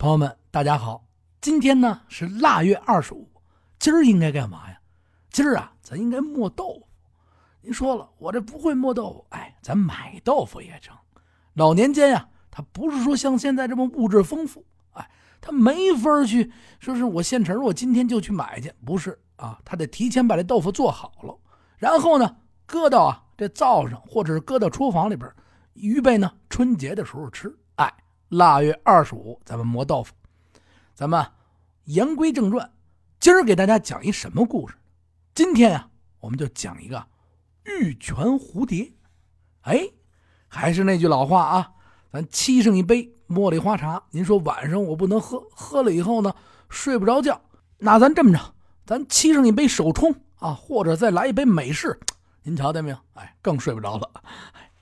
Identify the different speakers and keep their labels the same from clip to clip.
Speaker 1: 朋友们，大家好，今天呢是腊月二十五，今儿应该干嘛呀？今儿啊，咱应该磨豆腐。您说了，我这不会磨豆腐，哎，咱买豆腐也成。老年间呀，他不是说像现在这么物质丰富，哎，他没法去说是我现成，我今天就去买去，不是啊，他得提前把这豆腐做好了，然后呢，搁到啊这灶上，或者是搁到厨房里边，预备呢春节的时候吃。哎。腊月二十五，咱们磨豆腐。咱们言归正传，今儿给大家讲一什么故事？今天呀，我们就讲一个玉泉蝴蝶。哎，还是那句老话啊，咱沏上一杯茉莉花茶。您说晚上我不能喝，喝了以后呢睡不着觉，那咱这么着，咱沏上一杯手冲啊，或者再来一杯美式。您瞧见没有？哎，更睡不着了。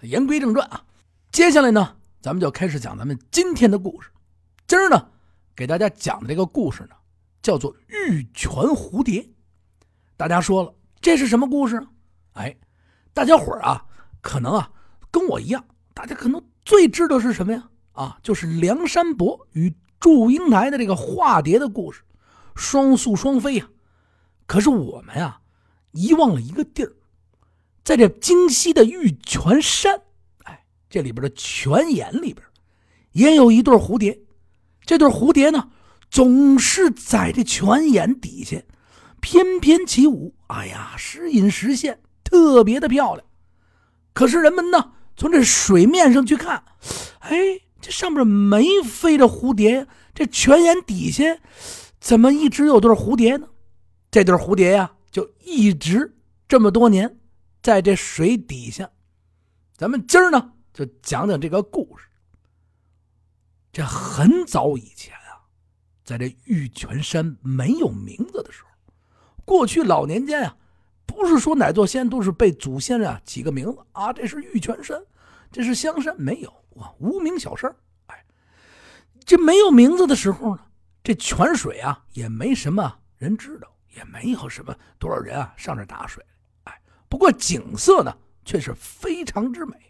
Speaker 1: 言归正传啊，接下来呢？咱们就开始讲咱们今天的故事。今儿呢，给大家讲的这个故事呢，叫做《玉泉蝴蝶》。大家说了，这是什么故事？哎，大家伙儿啊，可能啊跟我一样，大家可能最知道是什么呀？啊，就是梁山伯与祝英台的这个化蝶的故事，双宿双飞呀。可是我们呀，遗忘了一个地儿，在这京西的玉泉山。这里边的泉眼里边，也有一对蝴蝶。这对蝴蝶呢，总是在这泉眼底下翩翩起舞。哎呀，时隐时现，特别的漂亮。可是人们呢，从这水面上去看，哎，这上面没飞着蝴蝶，这泉眼底下怎么一直有对蝴蝶呢？这对蝴蝶呀，就一直这么多年在这水底下。咱们今儿呢？就讲讲这个故事。这很早以前啊，在这玉泉山没有名字的时候，过去老年间啊，不是说哪座山都是被祖先啊起个名字啊，这是玉泉山，这是香山，没有啊，无名小山。哎，这没有名字的时候呢，这泉水啊也没什么人知道，也没有什么多少人啊上这打水。哎，不过景色呢却是非常之美。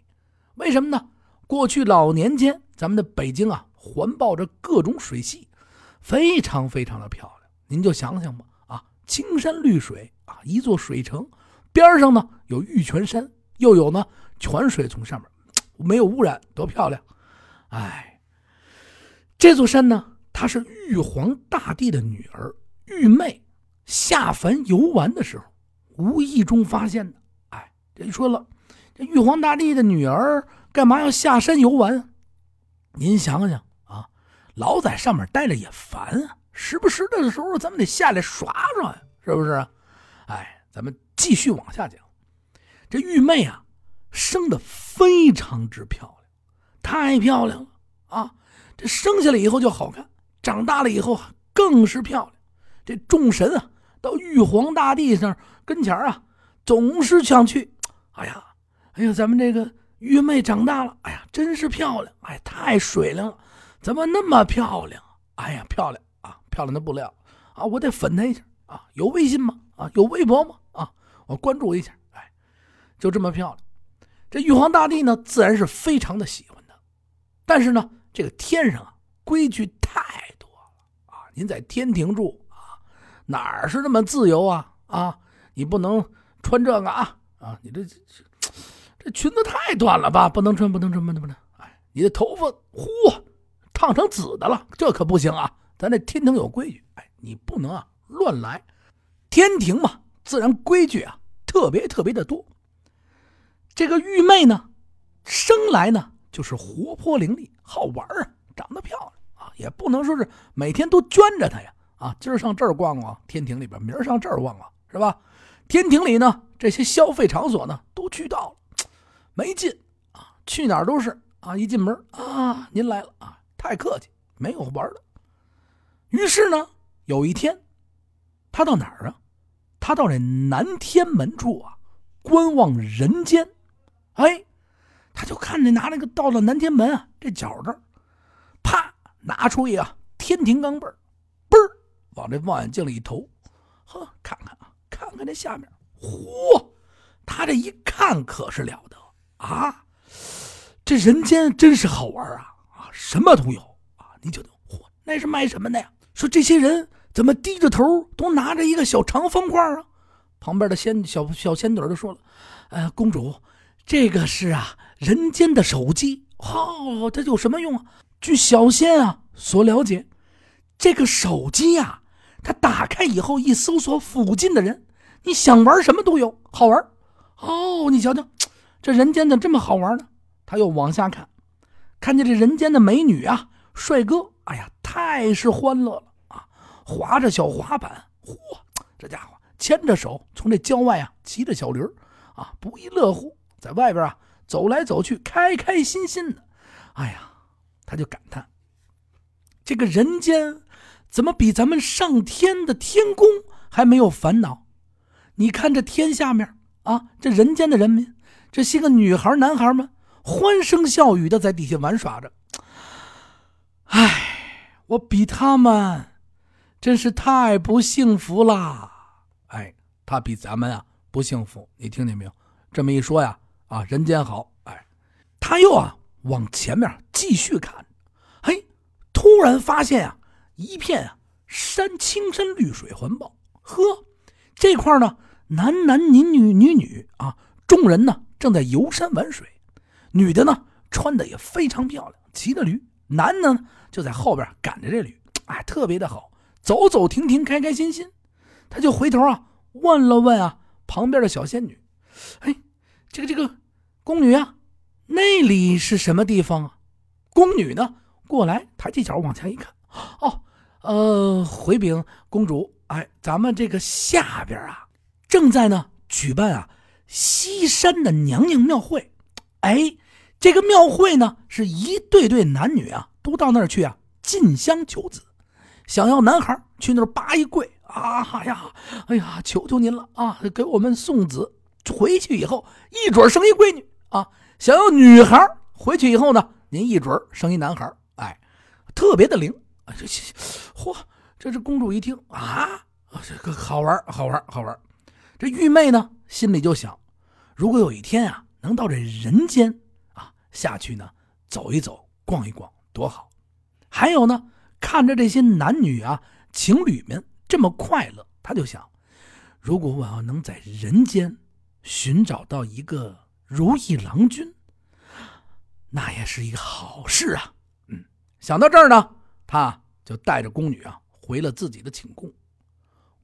Speaker 1: 为什么呢？过去老年间，咱们的北京啊，环抱着各种水系，非常非常的漂亮。您就想想吧，啊，青山绿水啊，一座水城，边上呢有玉泉山，又有呢泉水从上面，没有污染，多漂亮！哎，这座山呢，它是玉皇大帝的女儿玉妹下凡游玩的时候，无意中发现的。哎，人说了。玉皇大帝的女儿干嘛要下山游玩？您想想啊，老在上面待着也烦啊，时不时的时候咱们得下来耍耍呀，是不是？哎，咱们继续往下讲。这玉妹啊，生的非常之漂亮，太漂亮了啊！这生下来以后就好看，长大了以后更是漂亮。这众神啊，到玉皇大帝上跟前啊，总是想去。哎呀！哎呀，咱们这个玉妹长大了，哎呀，真是漂亮！哎，太水灵了，怎么那么漂亮？哎呀，漂亮啊，漂亮的不了啊！我得粉她一下啊！有微信吗？啊，有微博吗？啊，我关注一下。哎，就这么漂亮。这玉皇大帝呢，自然是非常的喜欢她。但是呢，这个天上啊，规矩太多了啊！您在天庭住啊，哪儿是那么自由啊？啊，你不能穿这个啊！啊，你这这。这裙子太短了吧，不能穿，不能穿，不能，不能！哎，你的头发呼，烫成紫的了，这可不行啊！咱这天庭有规矩，哎，你不能啊乱来。天庭嘛，自然规矩啊特别特别的多。这个玉妹呢，生来呢就是活泼伶俐，好玩啊，长得漂亮啊，也不能说是每天都圈着她呀。啊，今儿上这儿逛逛，天庭里边；明儿上这儿逛逛，是吧？天庭里呢，这些消费场所呢，都去到了。没劲啊，去哪儿都是啊，一进门啊，您来了啊，太客气，没有玩的。于是呢，有一天，他到哪儿啊？他到这南天门处啊，观望人间。哎，他就看见拿那个到了南天门啊，这角这儿，啪，拿出一个天庭钢镚儿，嘣儿往这望远镜里一投，呵，看看啊，看看这下面，嚯，他这一看可是了。啊，这人间真是好玩啊！啊，什么都有啊！你就嚯，那是卖什么的呀？说这些人怎么低着头，都拿着一个小长方块啊？旁边的仙小小仙女就说了：“呃，公主，这个是啊，人间的手机。哦，它有什么用啊？据小仙啊所了解，这个手机呀，它打开以后一搜索附近的人，你想玩什么都有，好玩。哦，你瞧瞧，这人间的这么好玩呢？他又往下看，看见这人间的美女啊，帅哥，哎呀，太是欢乐了啊！划着小滑板，嚯，这家伙。”牵着手从这郊外啊，骑着小驴儿啊，不亦乐乎，在外边啊走来走去，开开心心的。哎呀，他就感叹：这个人间怎么比咱们上天的天宫还没有烦恼？你看这天下面啊，这人间的人民，这些个女孩男孩们欢声笑语的在底下玩耍着。哎，我比他们真是太不幸福啦！哎，他比咱们啊不幸福，你听见没有？这么一说呀，啊，人间好。哎，他又啊往前面继续看，嘿，突然发现啊一片啊山青山绿水环抱。呵，这块呢男男女女女女啊，众人呢正在游山玩水，女的呢穿的也非常漂亮，骑着驴，男的呢就在后边赶着这驴，哎，特别的好，走走停停，开开心心。他就回头啊，问了问啊，旁边的小仙女：“哎，这个这个宫女啊，那里是什么地方啊？”宫女呢，过来抬起脚往前一看，哦，呃，回禀公主，哎，咱们这个下边啊，正在呢举办啊西山的娘娘庙会。哎，这个庙会呢，是一对对男女啊，都到那儿去啊进香求子，想要男孩去那儿扒一跪。啊呀，哎呀，求求您了啊！给我们送子，回去以后一准生一闺女啊！想要女孩回去以后呢，您一准生一男孩哎，特别的灵。这，嚯！这这公主一听啊，这个好玩，好玩，好玩。这玉妹呢，心里就想：如果有一天啊，能到这人间啊下去呢，走一走，逛一逛，多好！还有呢，看着这些男女啊，情侣们。这么快乐，他就想：如果我要能在人间寻找到一个如意郎君，那也是一个好事啊。嗯，想到这儿呢，他就带着宫女啊回了自己的寝宫。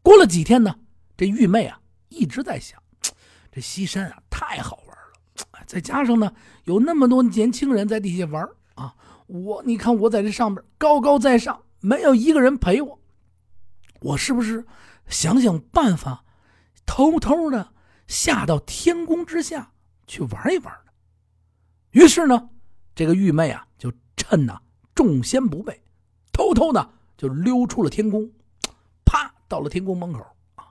Speaker 1: 过了几天呢，这玉妹啊一直在想：这西山啊太好玩了，再加上呢有那么多年轻人在底下玩啊，我你看我在这上面高高在上，没有一个人陪我。我是不是想想办法，偷偷的下到天宫之下去玩一玩呢？于是呢，这个玉妹啊，就趁呐众仙不备，偷偷的就溜出了天宫，啪，到了天宫门口啊，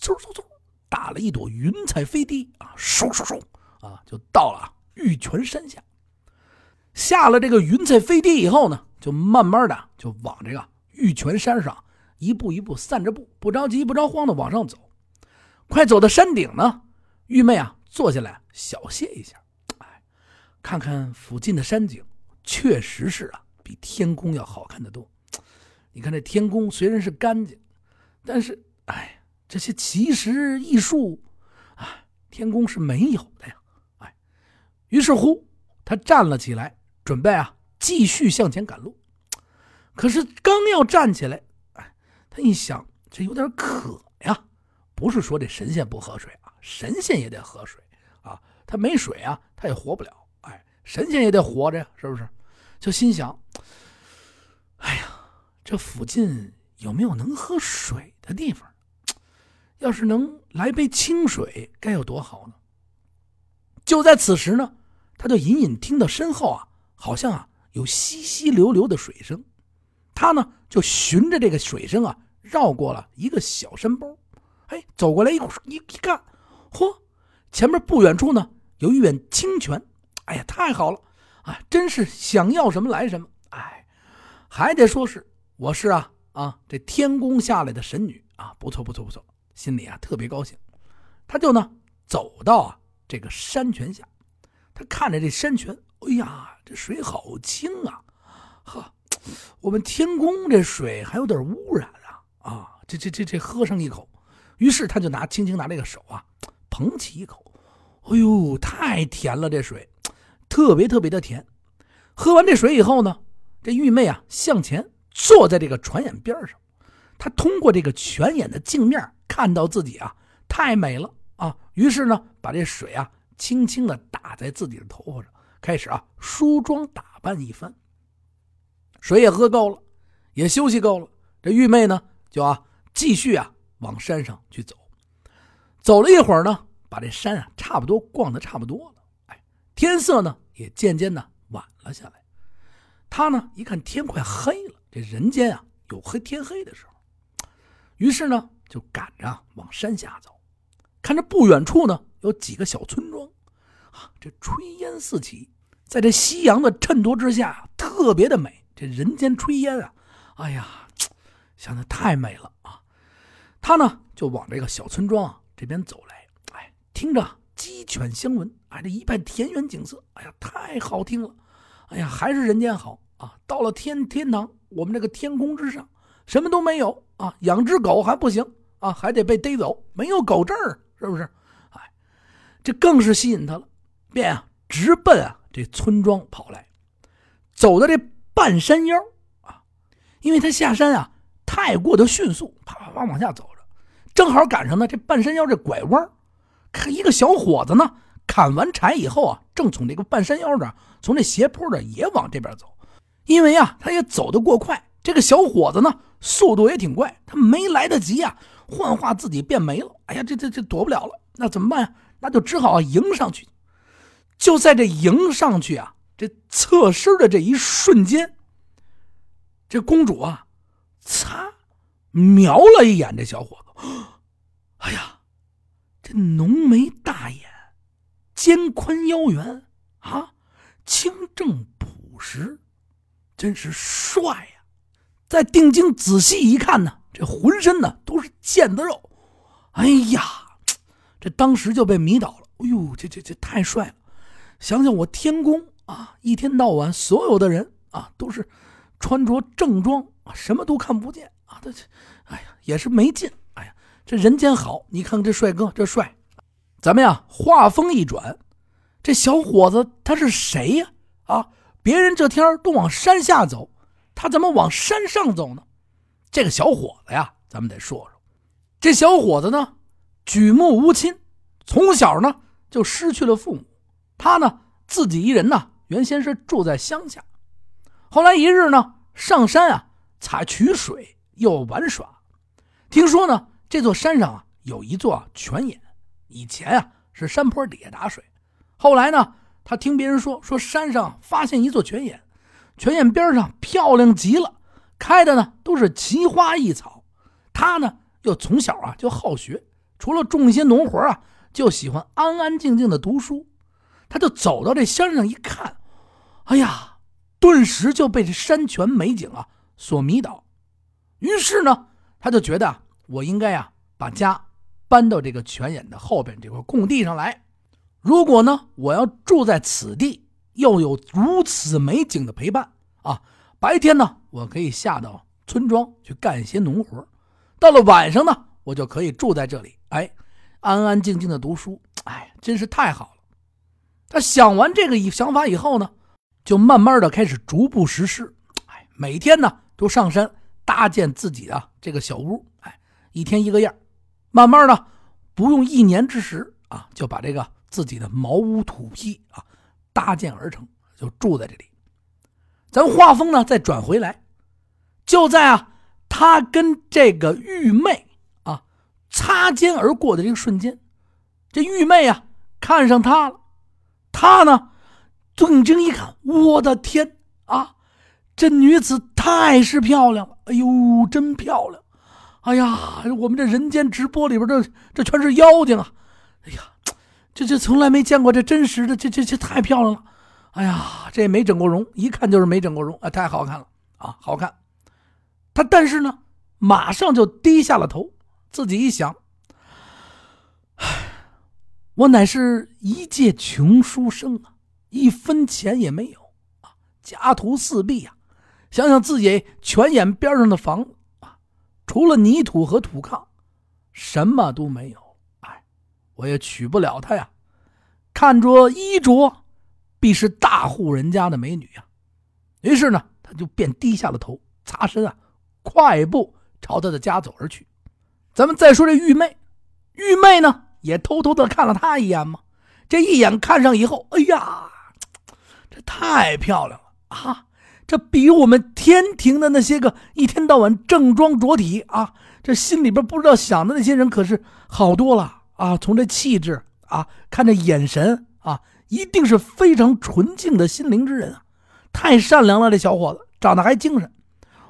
Speaker 1: 嗖嗖嗖，打了一朵云彩飞滴啊，嗖嗖嗖啊，就到了玉泉山下。下了这个云彩飞滴以后呢，就慢慢的就往这个玉泉山上。一步一步散着步，不着急不着慌的往上走。快走到山顶呢，玉妹啊坐下来小歇一下，哎，看看附近的山景，确实是啊，比天宫要好看的多。你看这天宫虽然是干净，但是哎，这些奇石异树啊，天宫是没有的呀。哎，于是乎他站了起来，准备啊继续向前赶路。可是刚要站起来。哎他一想，这有点渴呀，不是说这神仙不喝水啊，神仙也得喝水啊，他没水啊，他也活不了。哎，神仙也得活着呀，是不是？就心想，哎呀，这附近有没有能喝水的地方？要是能来杯清水，该有多好呢？就在此时呢，他就隐隐听到身后啊，好像啊有淅淅流流的水声。他呢就循着这个水声啊，绕过了一个小山包，哎，走过来一一看，嚯，前面不远处呢有一眼清泉，哎呀，太好了。啊，真是想要什么来什么，哎，还得说是我是啊啊这天宫下来的神女。啊，不错不错不错，心里啊特别高兴，他就呢走到啊这个山泉下，他看着这山泉，哎呀，这水好清啊，呵。我们天宫这水还有点污染啊啊！这这这这喝上一口，于是他就拿轻轻拿这个手啊，捧起一口，哎呦，太甜了，这水特别特别的甜。喝完这水以后呢，这玉妹啊向前坐在这个船眼边上，她通过这个泉眼的镜面看到自己啊太美了啊，于是呢把这水啊轻轻的打在自己的头发上，开始啊梳妆打扮一番。水也喝够了，也休息够了，这玉妹呢就啊继续啊往山上去走。走了一会儿呢，把这山啊差不多逛的差不多了，哎，天色呢也渐渐的晚了下来。他呢一看天快黑了，这人间啊有黑天黑的时候，于是呢就赶着往山下走。看着不远处呢有几个小村庄，啊，这炊烟四起，在这夕阳的衬托之下，特别的美。这人间炊烟啊，哎呀，想的太美了啊！他呢就往这个小村庄啊这边走来，哎，听着鸡犬相闻，哎，这一派田园景色，哎呀，太好听了！哎呀，还是人间好啊！到了天天堂，我们这个天空之上什么都没有啊，养只狗还不行啊，还得被逮走，没有狗证是不是？哎，这更是吸引他了，便啊直奔啊这村庄跑来，走到这。半山腰啊，因为他下山啊太过的迅速，啪啪啪往下走着，正好赶上呢这半山腰这拐弯，看一个小伙子呢砍完柴以后啊，正从这个半山腰这从这斜坡这也往这边走，因为啊他也走得过快，这个小伙子呢速度也挺快，他没来得及啊幻化自己变没了，哎呀这这这躲不了了，那怎么办呀？那就只好迎上去，就在这迎上去啊。这侧身的这一瞬间，这公主啊，擦，瞄了一眼这小伙子，哎呀，这浓眉大眼，肩宽腰圆啊，清正朴实，真是帅！再定睛仔细一看呢，这浑身呢都是腱子肉，哎呀，这当时就被迷倒了。哎呦，这这这太帅了！想想我天宫。啊，一天到晚，所有的人啊，都是穿着正装啊，什么都看不见啊。这，哎呀，也是没劲。哎呀，这人间好，你看看这帅哥，这帅。咱们呀，话锋一转，这小伙子他是谁呀？啊，别人这天都往山下走，他怎么往山上走呢？这个小伙子呀，咱们得说说。这小伙子呢，举目无亲，从小呢就失去了父母，他呢自己一人呢。原先是住在乡下，后来一日呢，上山啊，采取水又玩耍。听说呢，这座山上啊有一座泉眼，以前啊是山坡底下打水。后来呢，他听别人说，说山上发现一座泉眼，泉眼边上漂亮极了，开的呢都是奇花异草。他呢又从小啊就好学，除了种一些农活啊，就喜欢安安静静的读书。他就走到这山上一看。哎呀，顿时就被这山泉美景啊所迷倒，于是呢，他就觉得我应该呀把家搬到这个泉眼的后边这块空地上来。如果呢我要住在此地，又有如此美景的陪伴啊，白天呢我可以下到村庄去干一些农活，到了晚上呢我就可以住在这里，哎，安安静静的读书，哎，真是太好了。他想完这个想法以后呢。就慢慢的开始逐步实施，哎，每天呢都上山搭建自己的这个小屋，哎，一天一个样，慢慢的不用一年之时啊，就把这个自己的茅屋土坯啊搭建而成，就住在这里。咱画风呢再转回来，就在啊他跟这个玉妹啊擦肩而过的这个瞬间，这玉妹啊看上他了，他呢。定睛一看，我的天啊！这女子太是漂亮了，哎呦，真漂亮！哎呀，我们这人间直播里边这这全是妖精啊！哎呀，这这从来没见过这真实的，这这这太漂亮了！哎呀，这也没整过容，一看就是没整过容啊，太好看了啊，好看！他但是呢，马上就低下了头，自己一想，唉，我乃是一介穷书生啊。一分钱也没有啊，家徒四壁呀，想想自己泉眼边上的房啊，除了泥土和土炕，什么都没有。我也娶不了她呀。看着衣着，必是大户人家的美女呀。于是呢，他就便低下了头，擦身啊，快步朝他的家走而去。咱们再说这玉妹，玉妹呢也偷偷的看了他一眼嘛。这一眼看上以后，哎呀，这太漂亮了啊！这比我们天庭的那些个一天到晚正装着体啊，这心里边不知道想的那些人可是好多了啊！从这气质啊，看这眼神啊，一定是非常纯净的心灵之人啊！太善良了，这小伙子长得还精神，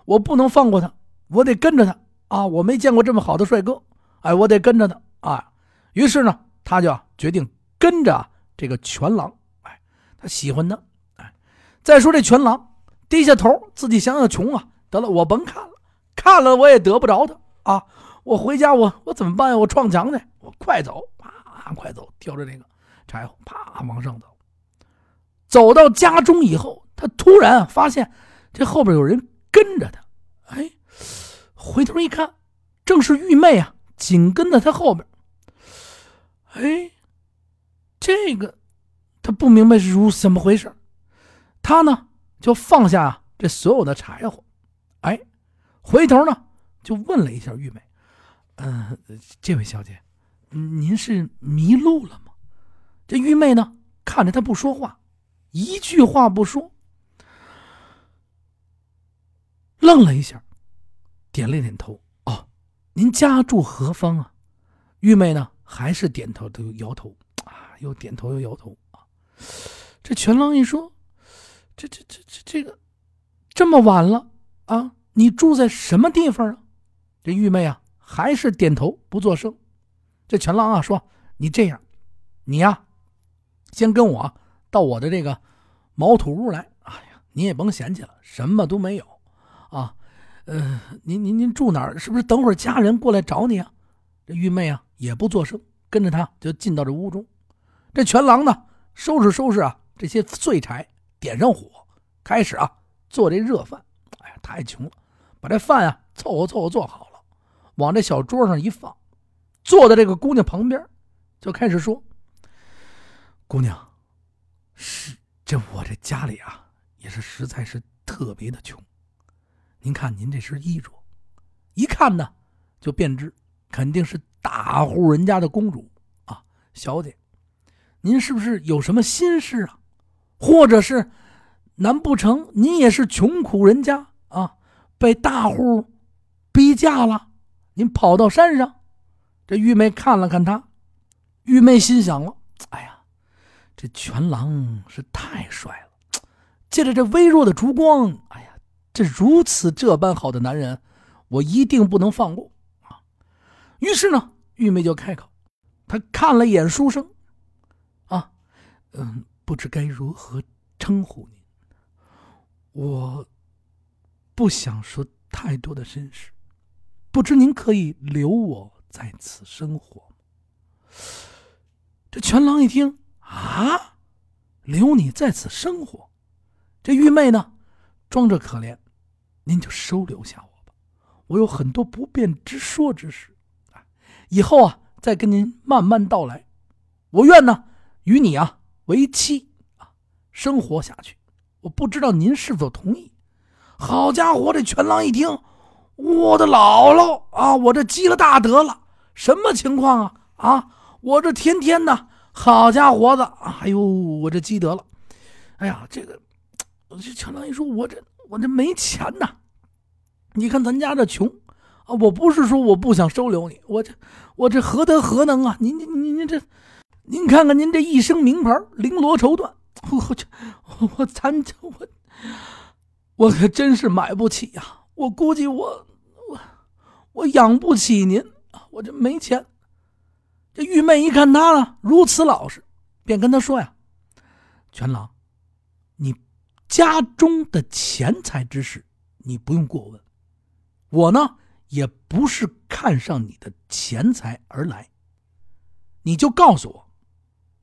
Speaker 1: 我不能放过他，我得跟着他啊！我没见过这么好的帅哥，哎，我得跟着他啊！于是呢，他就决定跟着这个全狼，哎，他喜欢他，哎。再说这全狼。低下头，自己想想穷啊！得了，我甭看了，看了我也得不着他啊！我回家，我我怎么办呀？我撞墙去！我快走，啪，快走！挑着那个柴火，啪往上走。走到家中以后，他突然发现这后边有人跟着他。哎，回头一看，正是玉妹啊，紧跟在他后边。哎，这个他不明白是如怎么回事，他呢？就放下这所有的柴火，哎，回头呢就问了一下玉妹：“嗯，这位小姐，您是迷路了吗？”这玉妹呢看着他不说话，一句话不说，愣了一下，点了点头：“哦，您家住何方啊？”玉妹呢还是点头都摇头啊，又点头又摇头啊。这全狼一说。这这这这这个，这么晚了啊！你住在什么地方啊？这玉妹啊，还是点头不作声。这全狼啊说：“你这样，你呀，先跟我到我的这个茅土屋来。哎呀，你也甭嫌弃了，什么都没有啊。呃，您您您住哪儿？是不是等会儿家人过来找你啊？”这玉妹啊也不作声，跟着他就进到这屋中。这全狼呢，收拾收拾啊这些碎柴。点上火，开始啊做这热饭。哎呀，太穷了，把这饭啊凑合凑合做好了，往这小桌上一放，坐在这个姑娘旁边，就开始说：“姑娘，是这我这家里啊，也是实在是特别的穷。您看您这身衣着，一看呢就便知肯定是大户人家的公主啊，小姐，您是不是有什么心事啊？”或者是，难不成你也是穷苦人家啊？被大户逼嫁了，您跑到山上？这玉梅看了看他，玉梅心想了：哎呀，这全狼是太帅了，借着这微弱的烛光，哎呀，这如此这般好的男人，我一定不能放过啊！于是呢，玉梅就开口，她看了一眼书生，啊，嗯。不知该如何称呼您，我不想说太多的身世，不知您可以留我在此生活吗？这全狼一听啊，留你在此生活，这玉妹呢，装着可怜，您就收留下我吧，我有很多不便之说之事，以后啊，再跟您慢慢道来。我愿呢，与你啊。为妻啊，生活下去，我不知道您是否同意。好家伙，这全狼一听，我的姥姥啊，我这积了大德了，什么情况啊？啊，我这天天的，好家伙子，哎呦，我这积德了。哎呀，这个，这全狼一说，我这我这没钱呐。你看咱家这穷啊，我不是说我不想收留你，我这我这何德何能啊？您您您您这。您看看，您这一身名牌，绫罗绸缎，我这我咱这我我可真是买不起呀！我估计我我养不起您！我这没钱。这玉妹一看他呢如此老实，便跟他说呀：“全郎，你家中的钱财之事，你不用过问。我呢，也不是看上你的钱财而来，你就告诉我。”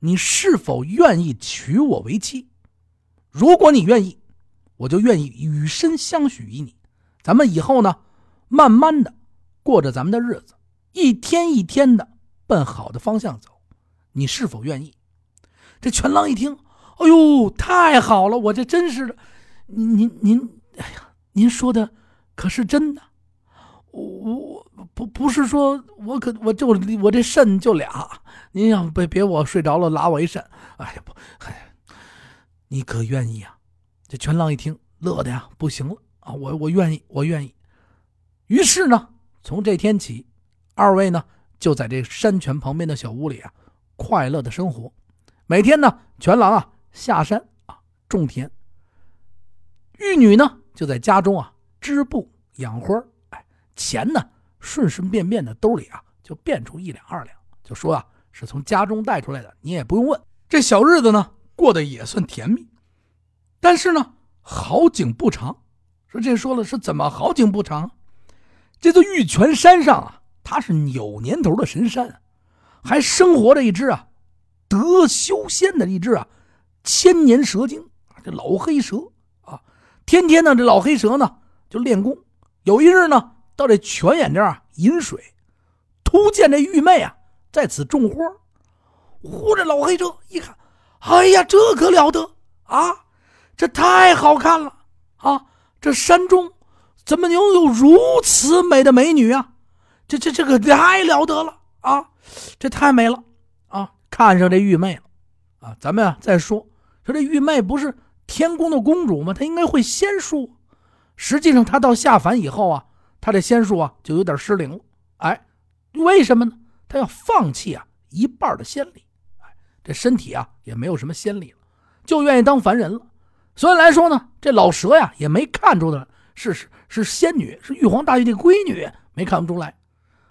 Speaker 1: 你是否愿意娶我为妻？如果你愿意，我就愿意以身相许于你。咱们以后呢，慢慢的过着咱们的日子，一天一天的奔好的方向走。你是否愿意？这全狼一听，哎呦，太好了！我这真是的，您您您，哎呀，您说的可是真的？我我不不是说我可我就我这肾就俩，您要别别我睡着了拉我一肾，哎呀不，哎，你可愿意啊？这全狼一听，乐的呀不行了啊！我我愿意，我愿意。于是呢，从这天起，二位呢就在这山泉旁边的小屋里啊，快乐的生活。每天呢，全狼啊下山啊种田，玉女呢就在家中啊织布养花。哎钱呢，顺顺便便的兜里啊，就变出一两二两，就说啊是从家中带出来的，你也不用问。这小日子呢，过得也算甜蜜。但是呢，好景不长。说这说了是怎么好景不长？这座玉泉山上啊，它是有年头的神山，还生活着一只啊得修仙的一只啊千年蛇精，这老黑蛇啊，天天呢这老黑蛇呢就练功。有一日呢。到这泉眼这儿啊饮水，突见这玉妹啊在此种花。呼，这老黑蛇一看，哎呀，这可了得啊！这太好看了啊！这山中怎么能有如此美的美女啊？这这这个太了得了啊！这太美了啊！看上这玉妹了啊！咱们啊再说说这玉妹不是天宫的公主吗？她应该会仙术。实际上，她到下凡以后啊。她这仙术啊，就有点失灵了。哎，为什么呢？他要放弃啊一半的仙力，哎，这身体啊也没有什么仙力了，就愿意当凡人了。所以来说呢，这老蛇呀也没看出的是是是仙女，是玉皇大帝的闺女，没看不出来，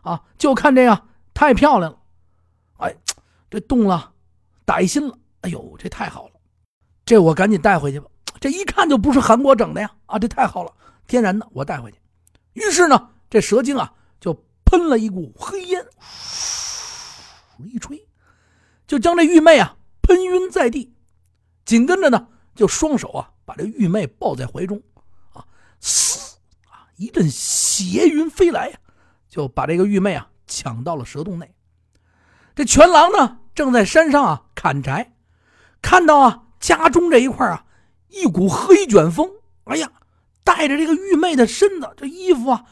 Speaker 1: 啊，就看这样太漂亮了，哎，这动了歹心了。哎呦，这太好了，这我赶紧带回去吧。这一看就不是韩国整的呀，啊，这太好了，天然的，我带回去。于是呢，这蛇精啊就喷了一股黑烟，一吹，就将这玉妹啊喷晕在地。紧跟着呢，就双手啊把这玉妹抱在怀中，一阵邪云飞来呀，就把这个玉妹啊抢到了蛇洞内。这全狼呢正在山上啊砍柴，看到啊家中这一块啊一股黑卷风，哎呀！带着这个玉妹的身子，这衣服啊，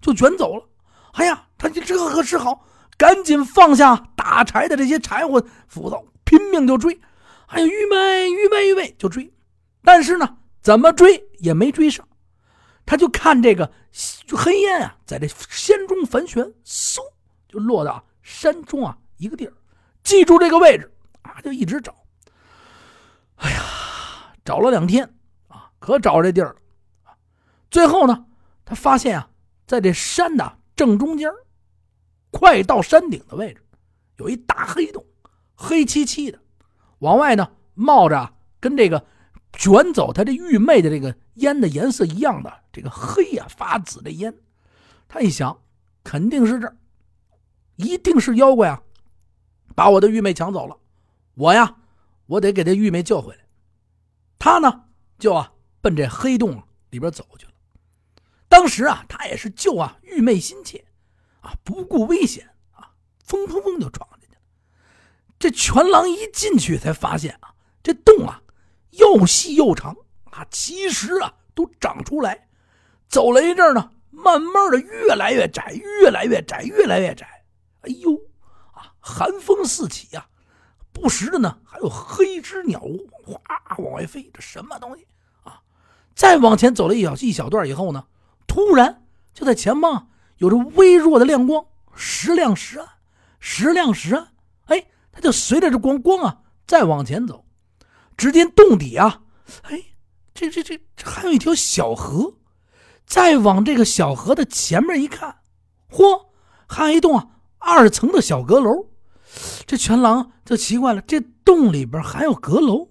Speaker 1: 就卷走了。哎呀，他这这可是好，赶紧放下打柴的这些柴火斧头，拼命就追。哎呀，玉妹，玉妹，玉妹就追。但是呢，怎么追也没追上。他就看这个黑烟啊，在这仙中盘旋，嗖就落到山中啊一个地儿。记住这个位置啊，就一直找。哎呀，找了两天啊。可找这地儿了，最后呢，他发现啊，在这山的正中间，快到山顶的位置，有一大黑洞，黑漆漆的，往外呢冒着跟这个卷走他这玉妹的这个烟的颜色一样的这个黑呀发紫的烟。他一想，肯定是这儿，一定是妖怪啊，把我的玉妹抢走了。我呀，我得给这玉妹救回来。他呢，就啊。奔这黑洞里边走去了。当时啊，他也是救啊玉妹心切，啊不顾危险啊，砰砰砰就闯进去了。这全狼一进去才发现啊，这洞啊又细又长啊，其实啊都长出来。走了一阵呢，慢慢的越来越窄，越来越窄，越来越窄。哎呦啊，寒风四起呀，不时的呢还有黑之鸟哗往外飞，这什么东西啊？再往前走了一小一小段以后呢，突然就在前方有着微弱的亮光，时亮时暗，时亮时暗。哎，他就随着这光光啊再往前走，只见洞底啊，哎，这这这这还有一条小河。再往这个小河的前面一看，嚯，还有一栋啊二层的小阁楼。这全狼就奇怪了，这洞里边还有阁楼，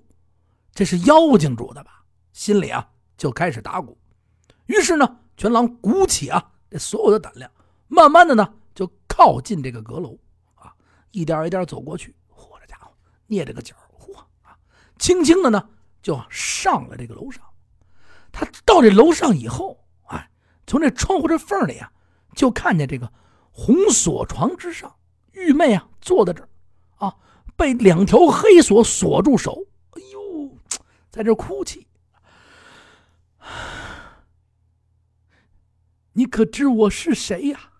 Speaker 1: 这是妖精住的吧？心里啊。就开始打鼓，于是呢，全狼鼓起啊这所有的胆量，慢慢的呢就靠近这个阁楼啊，一点一点走过去。嚯，这家伙捏着个脚，嚯啊，轻轻的呢就上了这个楼上。他到这楼上以后，哎，从这窗户这缝里啊，就看见这个红锁床之上，玉妹啊坐在这儿，啊，被两条黑锁锁住手，哎呦，在这哭泣。你可知我是谁呀？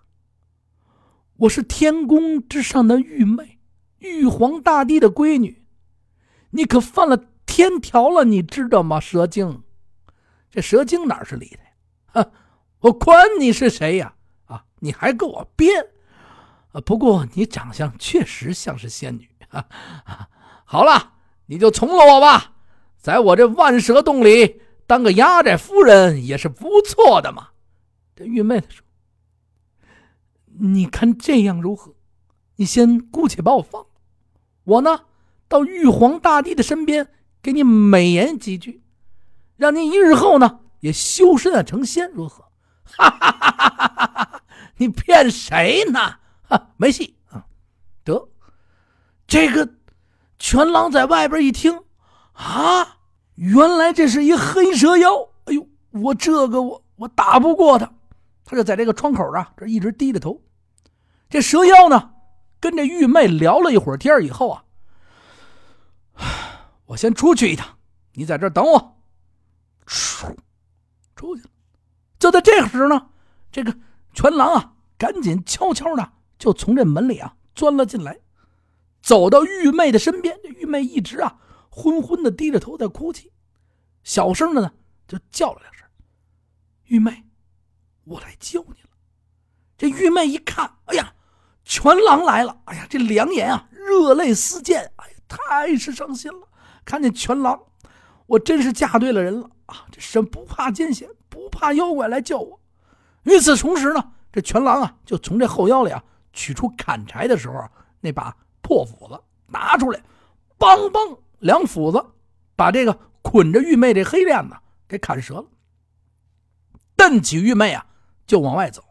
Speaker 1: 我是天宫之上的玉妹，玉皇大帝的闺女。你可犯了天条了，你知道吗？蛇精，这蛇精哪是理的呀？我管你是谁呀？啊，你还给我编！不过你长相确实像是仙女。啊好了，你就从了我吧，在我这万蛇洞里当个压寨夫人也是不错的嘛。这玉妹子说：“你看这样如何？你先姑且把我放，我呢到玉皇大帝的身边给你美言几句，让你一日后呢也修身啊成仙，如何？”哈哈哈哈哈哈！你骗谁呢？哈，没戏啊！得，这个全狼在外边一听，啊，原来这是一黑蛇妖！哎呦，我这个我我打不过他。他就在这个窗口啊，这一直低着头。这蛇妖呢，跟这玉妹聊了一会儿天以后啊，我先出去一趟，你在这等我。出，出去了。就在这时呢，这个全狼啊，赶紧悄悄的就从这门里啊钻了进来，走到玉妹的身边。这玉妹一直啊昏昏的低着头在哭泣，小声的呢就叫了两声：“玉妹。”我来救你了。这玉妹一看，哎呀，全狼来了！哎呀，这两眼啊，热泪似溅，哎呀，太是伤心了。看见全狼，我真是嫁对了人了啊！这神不怕艰险，不怕妖怪来救我。与此同时呢，这全狼啊，就从这后腰里啊取出砍柴的时候那把破斧子拿出来，梆梆两斧子，把这个捆着玉妹这黑链子给砍折了。蹬起玉妹啊！就往外走，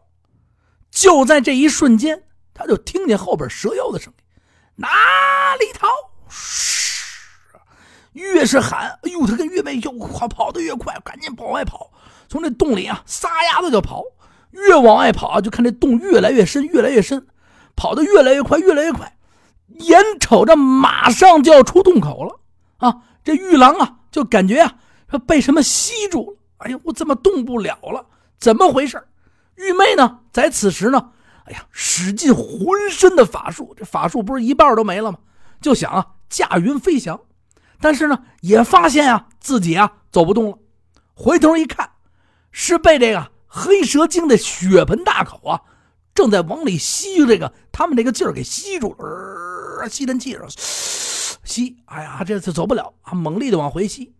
Speaker 1: 就在这一瞬间，他就听见后边蛇妖的声音：“哪里逃？”嘘，越是喊，哎呦，他跟月妹就跑，跑得越快，赶紧往外跑，从这洞里啊撒丫子就跑，越往外跑啊，就看这洞越来越深，越来越深，跑得越来越快，越来越快，眼瞅着马上就要出洞口了啊！这玉郎啊，就感觉啊，说被什么吸住了，哎呀，我怎么动不了了？怎么回事？玉妹呢，在此时呢，哎呀，使尽浑身的法术，这法术不是一半都没了吗？就想啊，驾云飞翔，但是呢，也发现啊，自己啊走不动了。回头一看，是被这个黑蛇精的血盆大口啊，正在往里吸这个他们这个劲儿给吸住了，吸尘器上吸，哎呀，这次走不了啊，猛力的往回吸。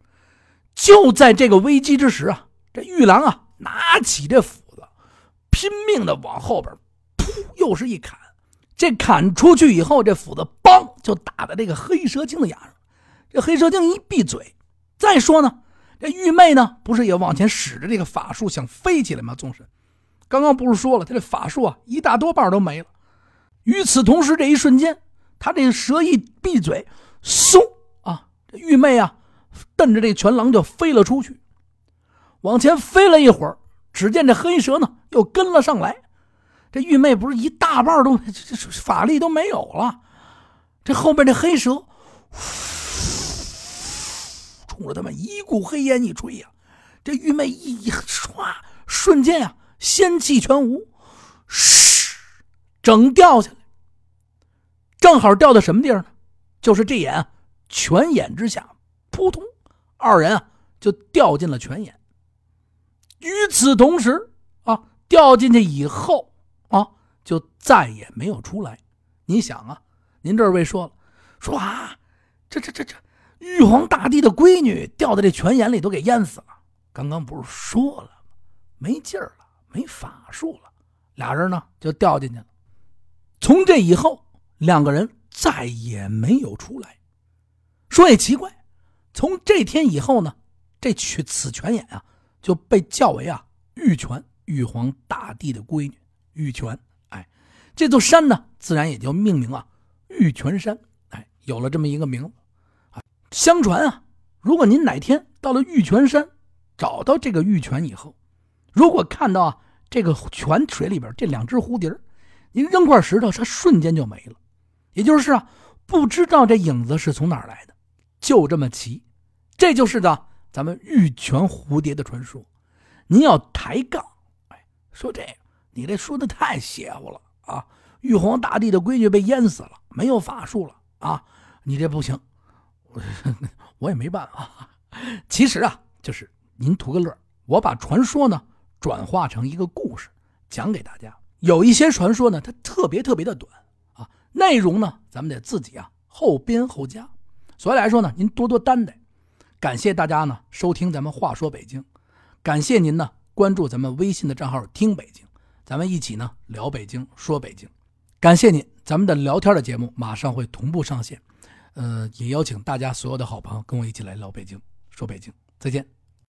Speaker 1: 就在这个危机之时啊，这玉郎啊，拿起这斧子。拼命的往后边，噗，又是一砍。这砍出去以后，这斧子梆就打在这个黑蛇精的牙上。这黑蛇精一闭嘴。再说呢，这玉妹呢，不是也往前使着这个法术想飞起来吗？宗神，刚刚不是说了，他这法术啊，一大多半都没了。与此同时，这一瞬间，他这蛇一闭嘴，嗖啊，这玉妹啊，瞪着这全狼就飞了出去，往前飞了一会儿。只见这黑蛇呢，又跟了上来。这玉妹不是一大半都这法力都没有了。这后面这黑蛇，冲着他们一股黑烟一吹呀，这玉妹一唰，瞬间呀，仙气全无，嘘，整掉下来。正好掉到什么地儿呢？就是这眼泉眼之下，扑通，二人啊就掉进了泉眼。与此同时，啊，掉进去以后，啊，就再也没有出来。你想啊，您这位说了，说啊，这这这这，玉皇大帝的闺女掉在这泉眼里都给淹死了。刚刚不是说了吗？没劲儿了，没法术了，俩人呢就掉进去了。从这以后，两个人再也没有出来。说也奇怪，从这天以后呢，这去此泉眼啊。就被叫为啊玉泉，玉皇大帝的闺女玉泉。哎，这座山呢，自然也就命名啊玉泉山。哎，有了这么一个名字。相传啊，如果您哪天到了玉泉山，找到这个玉泉以后，如果看到啊这个泉水里边这两只蝴蝶，您扔块石头，它瞬间就没了。也就是啊，不知道这影子是从哪儿来的，就这么奇。这就是的，咱们玉泉蝴蝶的传说。您要抬杠，哎，说这个你这说的太邪乎了啊！玉皇大帝的规矩被淹死了，没有法术了啊！你这不行，我也没办法。其实啊，就是您图个乐，我把传说呢转化成一个故事讲给大家。有一些传说呢，它特别特别的短啊，内容呢咱们得自己啊后编后加。所以来说呢，您多多担待。感谢大家呢收听咱们话说北京，感谢您呢关注咱们微信的账号听北京，咱们一起呢聊北京说北京。感谢您，咱们的聊天的节目马上会同步上线，呃，也邀请大家所有的好朋友跟我一起来聊北京说北京。再见。